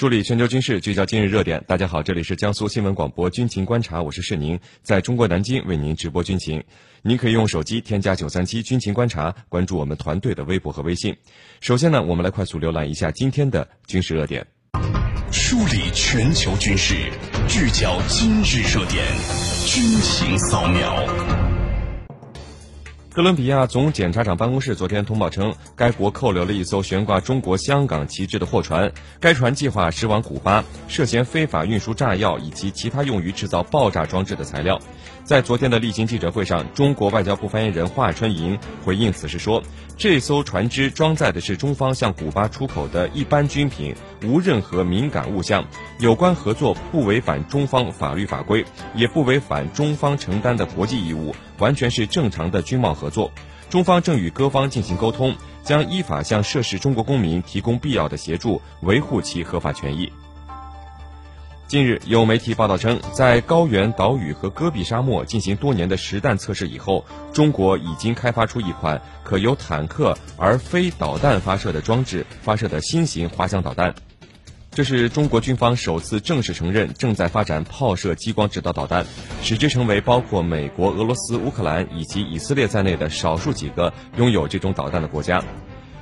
梳理全球军事，聚焦今日热点。大家好，这里是江苏新闻广播军情观察，我是世宁，在中国南京为您直播军情。您可以用手机添加九三七军情观察，关注我们团队的微博和微信。首先呢，我们来快速浏览一下今天的军事热点。梳理全球军事，聚焦今日热点，军情扫描。哥伦比亚总检察长办公室昨天通报称，该国扣留了一艘悬挂中国香港旗帜的货船，该船计划驶往古巴，涉嫌非法运输炸药以及其他用于制造爆炸装置的材料。在昨天的例行记者会上，中国外交部发言人华春莹回应此事说，这艘船只装载的是中方向古巴出口的一般军品，无任何敏感物项，有关合作不违反中方法律法规，也不违反中方承担的国际义务。完全是正常的军贸合作，中方正与各方进行沟通，将依法向涉事中国公民提供必要的协助，维护其合法权益。近日，有媒体报道称，在高原岛屿和戈壁沙漠进行多年的实弹测试以后，中国已经开发出一款可由坦克而非导弹发射的装置发射的新型滑翔导弹。这是中国军方首次正式承认正在发展炮射激光制导导弹，使之成为包括美国、俄罗斯、乌克兰以及以色列在内的少数几个拥有这种导弹的国家。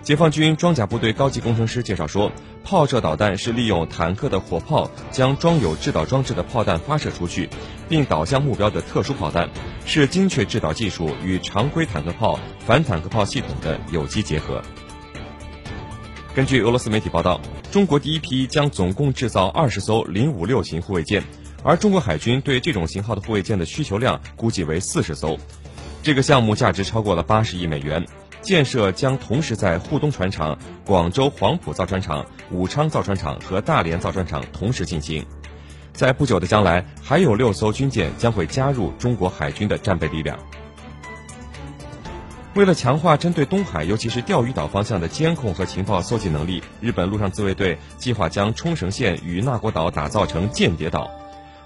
解放军装甲部队高级工程师介绍说，炮射导弹是利用坦克的火炮将装有制导装置的炮弹发射出去，并导向目标的特殊炮弹，是精确制导技术与常规坦克炮、反坦克炮系统的有机结合。根据俄罗斯媒体报道，中国第一批将总共制造二十艘零五六型护卫舰，而中国海军对这种型号的护卫舰的需求量估计为四十艘。这个项目价值超过了八十亿美元，建设将同时在沪东船厂、广州黄埔造船厂、武昌造船厂和大连造船厂同时进行。在不久的将来，还有六艘军舰将会加入中国海军的战备力量。为了强化针对东海，尤其是钓鱼岛方向的监控和情报搜集能力，日本陆上自卫队计划将冲绳县与那国岛打造成间谍岛。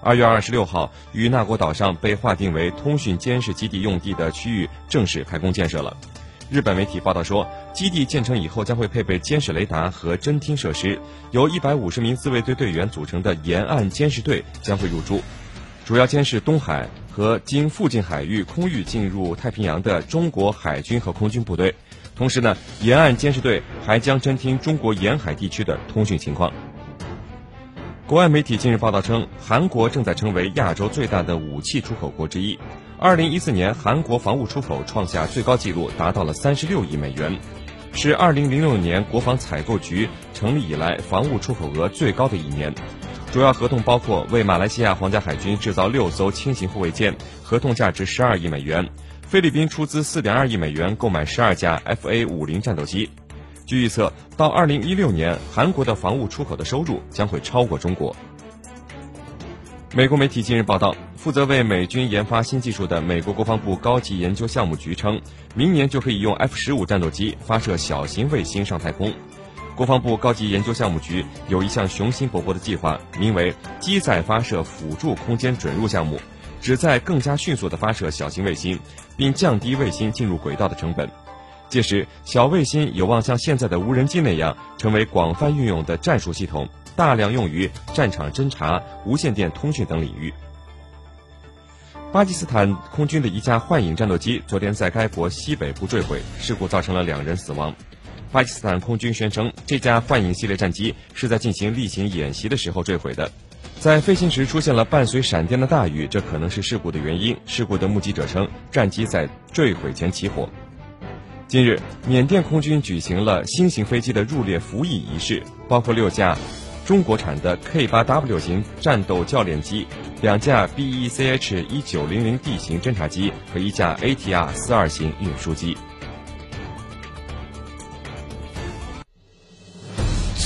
二月二十六号，与那国岛上被划定为通讯监视基地用地的区域正式开工建设了。日本媒体报道说，基地建成以后将会配备监视雷达和侦听设施，由一百五十名自卫队队员组成的沿岸监视队将会入驻，主要监视东海。和经附近海域空域进入太平洋的中国海军和空军部队，同时呢，沿岸监视队还将侦听中国沿海地区的通讯情况。国外媒体近日报道称，韩国正在成为亚洲最大的武器出口国之一。二零一四年，韩国防务出口创下最高纪录，达到了三十六亿美元，是二零零六年国防采购局成立以来防务出口额最高的一年。主要合同包括为马来西亚皇家海军制造六艘轻型护卫舰，合同价值十二亿美元；菲律宾出资四点二亿美元购买十二架 FA 五零战斗机。据预测，到二零一六年，韩国的防务出口的收入将会超过中国。美国媒体近日报道，负责为美军研发新技术的美国国防部高级研究项目局称，明年就可以用 F 十五战斗机发射小型卫星上太空。国防部高级研究项目局有一项雄心勃勃的计划，名为“机载发射辅助空间准入项目”，旨在更加迅速地发射小型卫星，并降低卫星进入轨道的成本。届时，小卫星有望像现在的无人机那样，成为广泛运用的战术系统，大量用于战场侦察、无线电通讯等领域。巴基斯坦空军的一架幻影战斗机昨天在该国西北部坠毁，事故造成了两人死亡。巴基斯坦空军宣称，这架幻影系列战机是在进行例行演习的时候坠毁的。在飞行时出现了伴随闪电的大雨，这可能是事故的原因。事故的目击者称，战机在坠毁前起火。近日，缅甸空军举行了新型飞机的入列服役仪式，包括六架中国产的 K8W 型战斗教练机、两架 BECH1900D 型侦察机和一架 ATR-42 型运输机。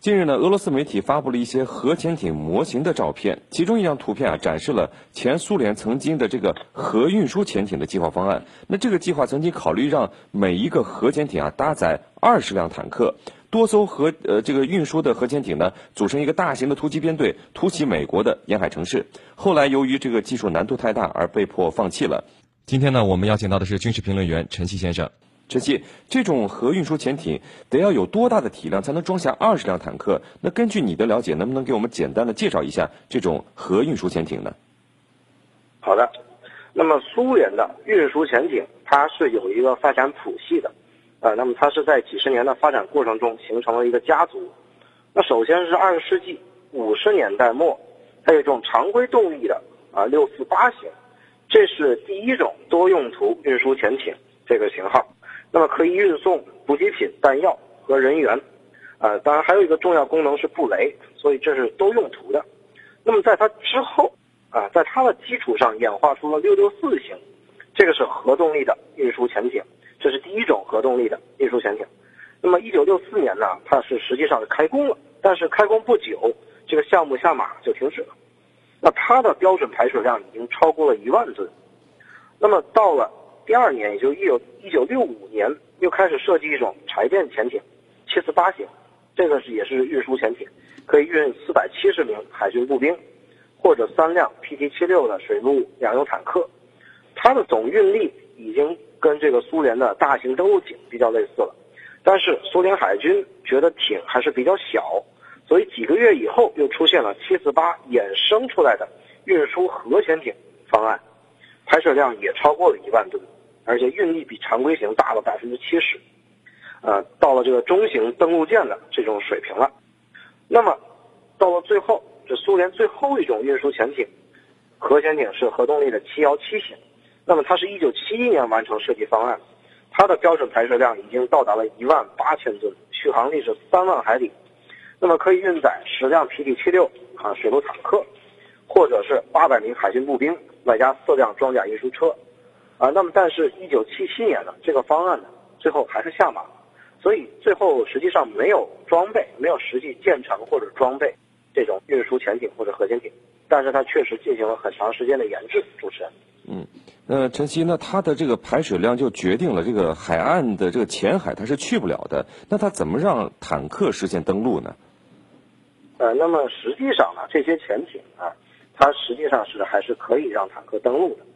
近日呢，俄罗斯媒体发布了一些核潜艇模型的照片，其中一张图片啊展示了前苏联曾经的这个核运输潜艇的计划方案。那这个计划曾经考虑让每一个核潜艇啊搭载二十辆坦克，多艘核呃这个运输的核潜艇呢组成一个大型的突击编队，突袭美国的沿海城市。后来由于这个技术难度太大而被迫放弃了。今天呢，我们邀请到的是军事评论员陈曦先生。陈曦，这种核运输潜艇得要有多大的体量才能装下二十辆坦克？那根据你的了解，能不能给我们简单的介绍一下这种核运输潜艇呢？好的，那么苏联的运输潜艇它是有一个发展谱系的，呃，那么它是在几十年的发展过程中形成了一个家族。那首先是二十世纪五十年代末，它有一种常规动力的啊六四八型。这是第一种多用途运输潜艇这个型号，那么可以运送补给品、弹药和人员，呃，当然还有一个重要功能是布雷，所以这是多用途的。那么在它之后，啊，在它的基础上演化出了六六四型，这个是核动力的运输潜艇，这是第一种核动力的运输潜艇。那么一九六四年呢，它是实际上是开工了，但是开工不久，这个项目下马就停止了。那它的标准排水量已经超过了一万吨，那么到了第二年，也就一九一九六五年，又开始设计一种柴电潜艇，七四八型，这个是也是运输潜艇，可以运四百七十名海军步兵，或者三辆 PT 七六的水陆两用坦克，它的总运力已经跟这个苏联的大型登陆艇比较类似了，但是苏联海军觉得艇还是比较小。所以几个月以后，又出现了七四八衍生出来的运输核潜艇方案，排水量也超过了一万吨，而且运力比常规型大了百分之七十，呃，到了这个中型登陆舰的这种水平了。那么，到了最后，这苏联最后一种运输潜艇，核潜艇是核动力的七幺七型，那么它是一九七一年完成设计方案，它的标准排水量已经到达了一万八千吨，续航力是三万海里。那么可以运载十辆 PT 七六啊水陆坦克，或者是八百名海军步兵，外加四辆装甲运输车，啊，那么但是，一九七七年呢，这个方案呢，最后还是下马了，所以最后实际上没有装备，没有实际建成或者装备这种运输潜艇或者核潜艇，但是它确实进行了很长时间的研制。主持人，嗯，那，陈曦，那它的这个排水量就决定了这个海岸的这个浅海它是去不了的，那它怎么让坦克实现登陆呢？呃，那么实际上呢，这些潜艇啊，它实际上是还是可以让坦克登陆的，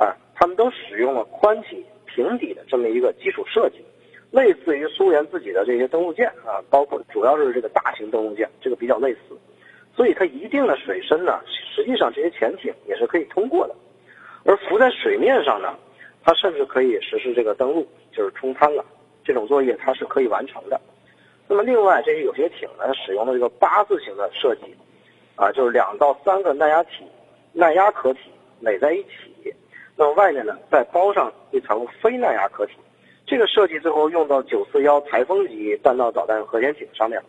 啊，他们都使用了宽体平底的这么一个基础设计，类似于苏联自己的这些登陆舰啊，包括主要是这个大型登陆舰，这个比较类似，所以它一定的水深呢，实际上这些潜艇也是可以通过的，而浮在水面上呢，它甚至可以实施这个登陆，就是冲滩了，这种作业它是可以完成的。那么另外，这些有些艇呢，使用了这个八字形的设计，啊，就是两到三个耐压体、耐压壳体垒在一起，那么外面呢再包上一层非耐压壳体，这个设计最后用到九四幺台风级弹道导弹核潜艇上面。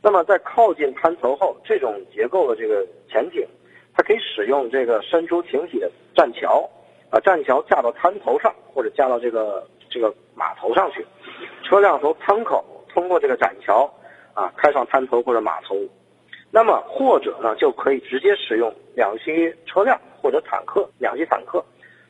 那么在靠近滩头后，这种结构的这个潜艇，它可以使用这个伸出艇体的栈桥，把，栈桥架到滩头上，或者架到这个这个码头上去，车辆从舱口。通过这个栈桥，啊，开上滩头或者码头，那么或者呢，就可以直接使用两栖车辆或者坦克，两栖坦克，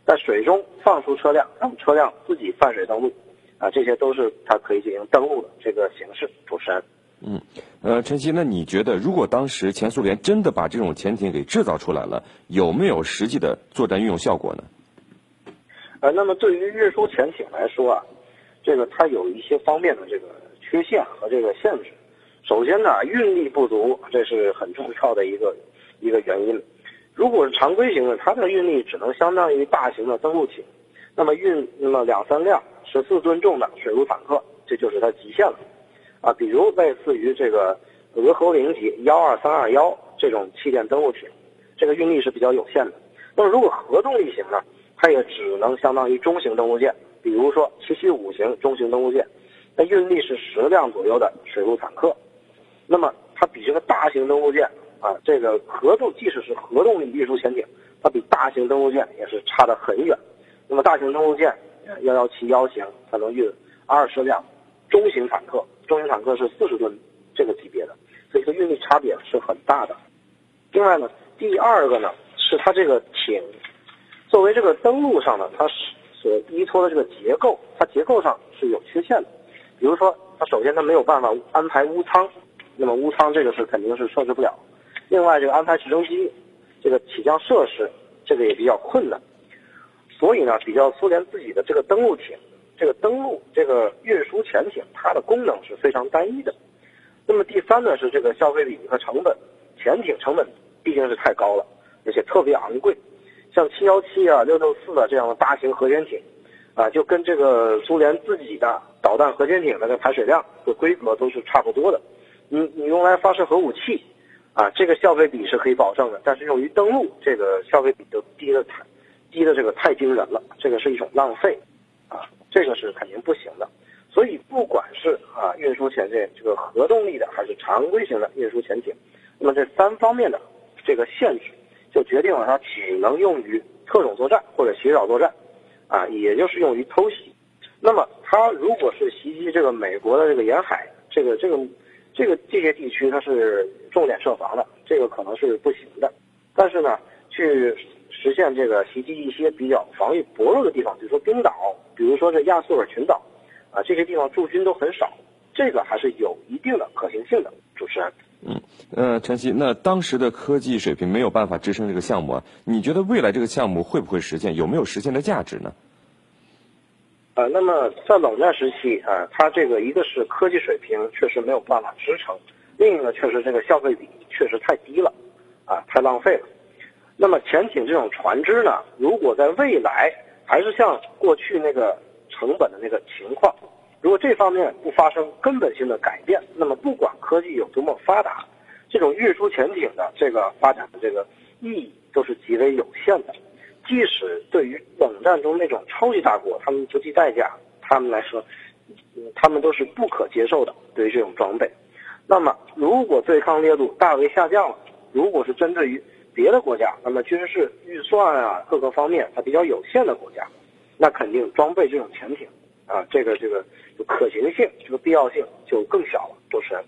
在水中放出车辆，让车辆自己泛水登陆，啊，这些都是它可以进行登陆的这个形式。主持人，嗯，呃，陈曦，那你觉得如果当时前苏联真的把这种潜艇给制造出来了，有没有实际的作战运用效果呢？呃，那么对于运输潜艇来说啊，这个它有一些方面的这个。缺陷和这个限制，首先呢，运力不足，这是很重要的一个一个原因。如果是常规型的，它的运力只能相当于大型的登陆艇，那么运那么两三辆十四吨重的水陆坦克，这就是它极限了。啊，比如类似于这个俄侯零级幺二三二幺这种气垫登陆艇，这个运力是比较有限的。那么如果核动力型呢，它也只能相当于中型登陆舰，比如说七七五型中型登陆舰。那运力是十辆左右的水陆坦克。那么它比这个大型登陆舰啊，这个核动即使是核动力运输潜艇，它比大型登陆舰也是差得很远。那么大型登陆舰幺幺七幺型，它能运二十辆中型坦克，中型坦克是四十吨这个级别的，所以说运力差别是很大的。另外呢，第二个呢是它这个艇作为这个登陆上呢，它是所依托的这个结构，它结构上是有缺陷的。比如说，它首先它没有办法安排坞舱。那么坞舱这个是肯定是设置不了，另外这个安排直升机，这个起降设施这个也比较困难，所以呢，比较苏联自己的这个登陆艇，这个登陆这个运输潜艇，它的功能是非常单一的。那么第三呢是这个消费比和成本，潜艇成本毕竟是太高了，而且特别昂贵，像七幺七啊、六六四啊这样的大型核潜艇，啊，就跟这个苏联自己的导弹核潜艇的这排水量和规格都是差不多的。你你用来发射核武器，啊，这个消费比是可以保证的，但是用于登陆，这个消费比就低的太，低的这个太惊人了，这个是一种浪费，啊，这个是肯定不行的。所以不管是啊运输潜艇这个核动力的，还是常规型的运输潜艇，那么这三方面的这个限制，就决定了它只能用于特种作战或者袭扰作战，啊，也就是用于偷袭。那么它如果是袭击这个美国的这个沿海，这个这个。这个这些地区它是重点设防的，这个可能是不行的。但是呢，去实现这个袭击一些比较防御薄弱的地方，比如说冰岛，比如说这亚速尔群岛，啊，这些地方驻军都很少，这个还是有一定的可行性的。主持人，嗯，呃，陈曦，那当时的科技水平没有办法支撑这个项目啊，你觉得未来这个项目会不会实现？有没有实现的价值呢？呃，那么在冷战时期啊，它这个一个是科技水平确实没有办法支撑，另一个确实这个消费比确实太低了，啊，太浪费了。那么潜艇这种船只呢，如果在未来还是像过去那个成本的那个情况，如果这方面不发生根本性的改变，那么不管科技有多么发达，这种运输潜艇的这个发展的这个意义都是极为有限的。即使对于冷战中那种超级大国，他们不计代价，他们来说，他们都是不可接受的。对于这种装备，那么如果对抗烈度大为下降了，如果是针对于别的国家，那么军事预算啊各个方面它比较有限的国家，那肯定装备这种潜艇啊，这个这个可行性、这个必要性就更小了。主持人，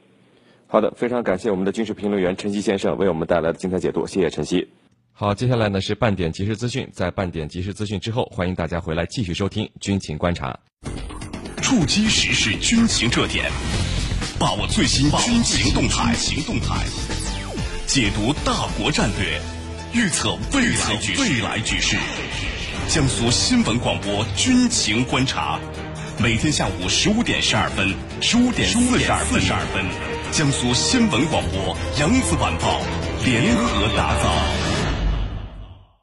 好的，非常感谢我们的军事评论员陈曦先生为我们带来的精彩解读，谢谢陈曦。好，接下来呢是半点即时资讯。在半点即时资讯之后，欢迎大家回来继续收听军情观察。触及时事军情热点，把握最新军情动态，行动态，解读大国战略，预测未来局未来局势。江苏新闻广播军情观察，每天下午十五点十二分，十五点四十二分，江苏新闻广播扬子晚报联合打造。